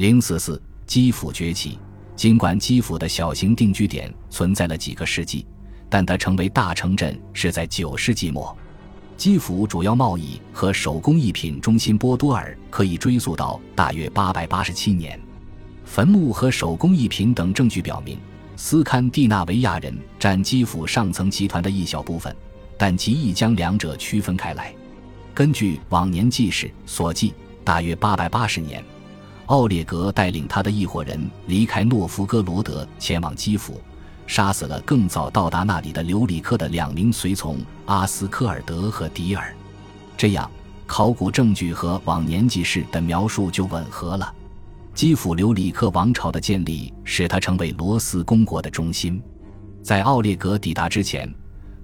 零四四，基辅崛起。尽管基辅的小型定居点存在了几个世纪，但它成为大城镇是在九世纪末。基辅主要贸易和手工艺品中心波多尔可以追溯到大约八百八十七年。坟墓和手工艺品等证据表明，斯堪的纳维亚人占基辅上层集团的一小部分，但极易将两者区分开来。根据往年记事所记，大约八百八十年，奥列格带领他的一伙人离开诺夫哥罗德，前往基辅，杀死了更早到达那里的留里克的两名随从阿斯科尔德和迪尔。这样，考古证据和往年记事的描述就吻合了。基辅留里克王朝的建立使他成为罗斯公国的中心。在奥列格抵达之前，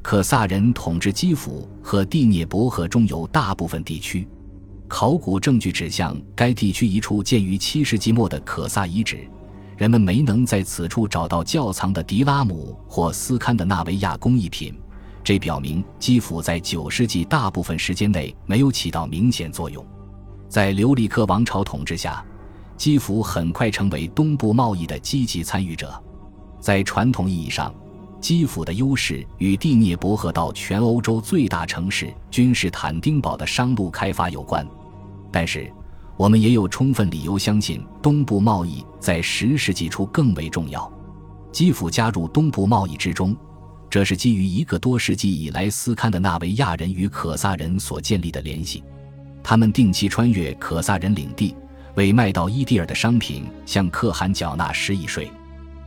可萨人统治基辅和第聂伯河中游大部分地区。考古证据指向该地区一处建于七世纪末的可萨遗址，人们没能在此处找到窖藏的迪拉姆或斯堪的纳维亚工艺品，这表明基辅在九世纪大部分时间内没有起到明显作用。在留里克王朝统治下。基辅很快成为东部贸易的积极参与者，在传统意义上，基辅的优势与第聂伯河到全欧洲最大城市君士坦丁堡的商路开发有关。但是，我们也有充分理由相信，东部贸易在十世纪初更为重要。基辅加入东部贸易之中，这是基于一个多世纪以来斯堪的纳维亚人与可萨人所建立的联系。他们定期穿越可萨人领地。为卖到伊蒂尔的商品向可汗缴纳十亿税，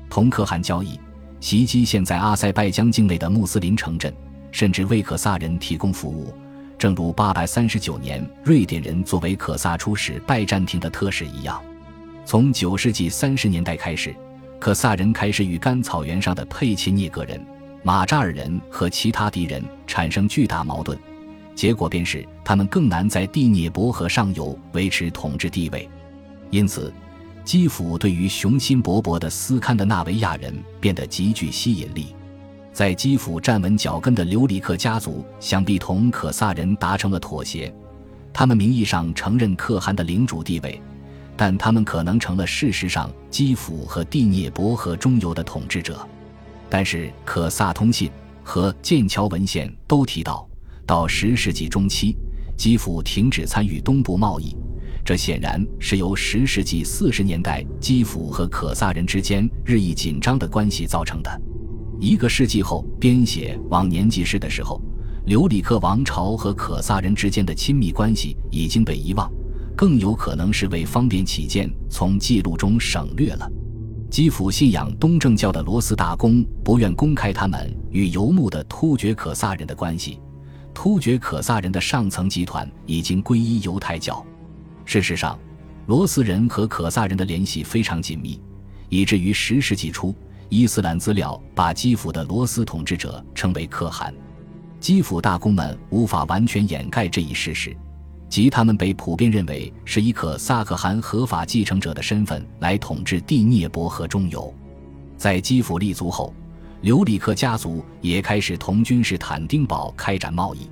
同可汗交易，袭击现在阿塞拜疆境内的穆斯林城镇，甚至为可萨人提供服务。正如839年瑞典人作为可萨出使拜占庭的特使一样，从9世纪30年代开始，可萨人开始与甘草原上的佩切涅格人、马扎尔人和其他敌人产生巨大矛盾，结果便是他们更难在第聂伯河上游维持统治地位。因此，基辅对于雄心勃勃的斯堪的纳维亚人变得极具吸引力。在基辅站稳脚跟的留里克家族，想必同可萨人达成了妥协。他们名义上承认可汗的领主地位，但他们可能成了事实上基辅和第聂伯河中游的统治者。但是，可萨通信和剑桥文献都提到，到十世纪中期，基辅停止参与东部贸易。这显然是由十世纪四十年代基辅和可萨人之间日益紧张的关系造成的。一个世纪后编写往年记事的时候，留里克王朝和可萨人之间的亲密关系已经被遗忘，更有可能是为方便起见从记录中省略了。基辅信仰东正教的罗斯大公不愿公开他们与游牧的突厥可萨人的关系。突厥可萨人的上层集团已经皈依犹太教。事实上，罗斯人和可萨人的联系非常紧密，以至于十世纪初，伊斯兰资料把基辅的罗斯统治者称为可汗。基辅大公们无法完全掩盖这一事实，即他们被普遍认为是以可萨可汗合法继承者的身份来统治第聂伯河中游。在基辅立足后，留里克家族也开始同君士坦丁堡开展贸易。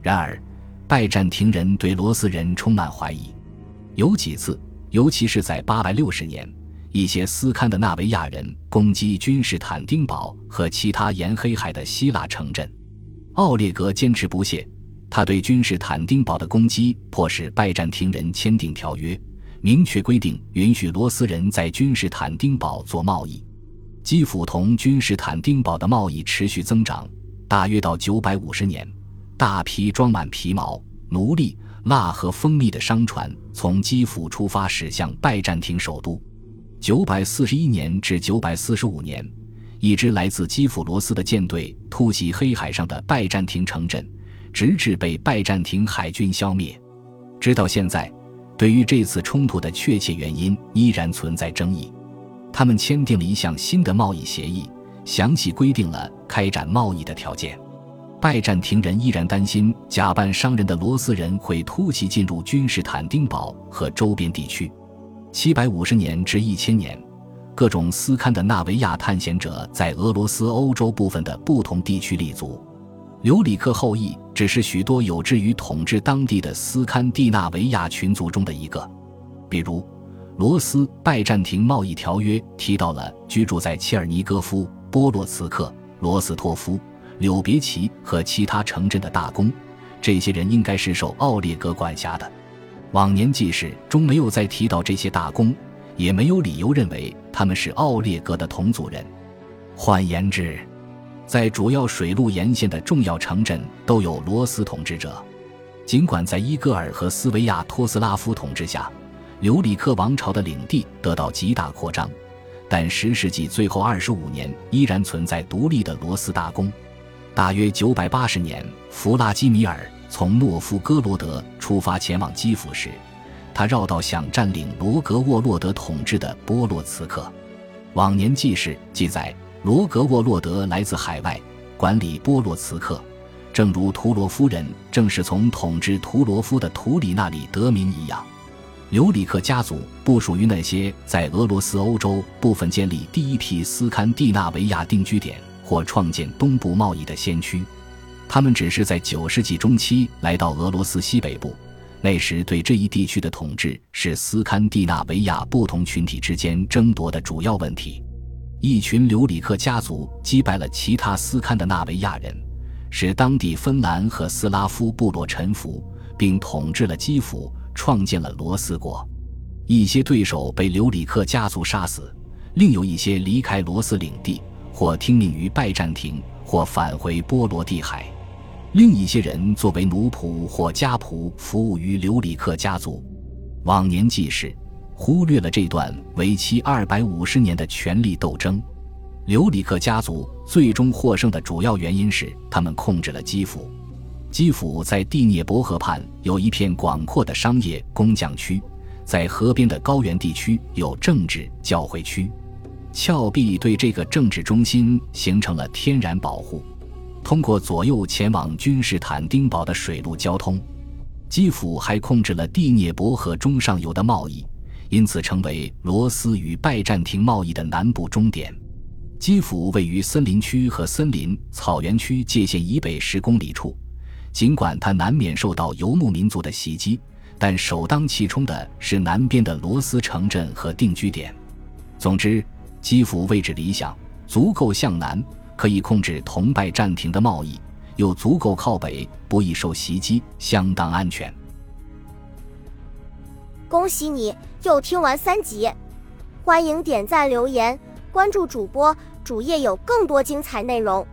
然而，拜占庭人对罗斯人充满怀疑。有几次，尤其是在860年，一些斯堪的纳维亚人攻击君士坦丁堡和其他沿黑海的希腊城镇。奥列格坚持不懈，他对君士坦丁堡的攻击迫使拜占庭人签订条约，明确规定允许罗斯人在君士坦丁堡做贸易。基辅同君士坦丁堡的贸易持续增长，大约到950年，大批装满皮毛、奴隶。蜡和蜂蜜的商船从基辅出发，驶向拜占庭首都。九百四十一年至九百四十五年，一支来自基辅罗斯的舰队突袭黑海上的拜占庭城镇，直至被拜占庭海军消灭。直到现在，对于这次冲突的确切原因依然存在争议。他们签订了一项新的贸易协议，详细规定了开展贸易的条件。拜占庭人依然担心假扮商人的罗斯人会突袭进入君士坦丁堡和周边地区。七百五十年至一千年，各种斯堪的纳维亚探险者在俄罗斯欧洲部分的不同地区立足。留里克后裔只是许多有志于统治当地的斯堪的纳维亚群族中的一个。比如，罗斯拜占庭贸易条约提到了居住在切尔尼戈夫、波洛茨克、罗斯托夫、柳别奇和其他城镇的大公，这些人应该是受奥列格管辖的。往年记事中没有再提到这些大公，也没有理由认为他们是奥列格的同族人。换言之，在主要水路沿线的重要城镇都有罗斯统治者。尽管在伊戈尔和斯维亚托斯拉夫统治下，留里克王朝的领地得到极大扩张，但十世纪最后二十五年依然存在独立的罗斯大公。大约九百八十年，弗拉基米尔从诺夫哥罗德出发前往基辅时，他绕道想占领罗格沃洛德统治的波洛茨克。往年记事记载，罗格沃洛德来自海外，管理波洛茨克，正如图罗夫人正是从统治图罗夫的图里那里得名一样。留里克家族不属于那些在俄罗斯欧洲部分建立第一批斯堪的纳维亚定居点或创建东部贸易的先驱，他们只是在九世纪中期来到俄罗斯西北部。那时，对这一地区的统治是斯堪的纳维亚不同群体之间争夺的主要问题。一群留里克家族击败了其他斯堪的纳维亚人，使当地芬兰和斯拉夫部落臣服，并统治了基辅。创建了罗斯国，一些对手被留里克家族杀死，另有一些离开罗斯领地，或听命于拜占庭，或返回波罗的海。另一些人作为奴仆或家仆服务于留里克家族。往年记事忽略了这段为期二百五十年的权力斗争。留里克家族最终获胜的主要原因是他们控制了基辅。基辅在第聂伯河畔有一片广阔的商业工匠区，在河边的高原地区有政治教会区，峭壁对这个政治中心形成了天然保护。通过左右前往君士坦丁堡的水路交通，基辅还控制了第聂伯河中上游的贸易，因此成为罗斯与拜占庭贸易的南部终点。基辅位于森林区和森林草原区界限以北十公里处。尽管它难免受到游牧民族的袭击，但首当其冲的是南边的罗斯城镇和定居点。总之，基辅位置理想，足够向南，可以控制同拜占庭的贸易；又足够靠北，不易受袭击，相当安全。恭喜你又听完三集，欢迎点赞、留言、关注主播，主页有更多精彩内容。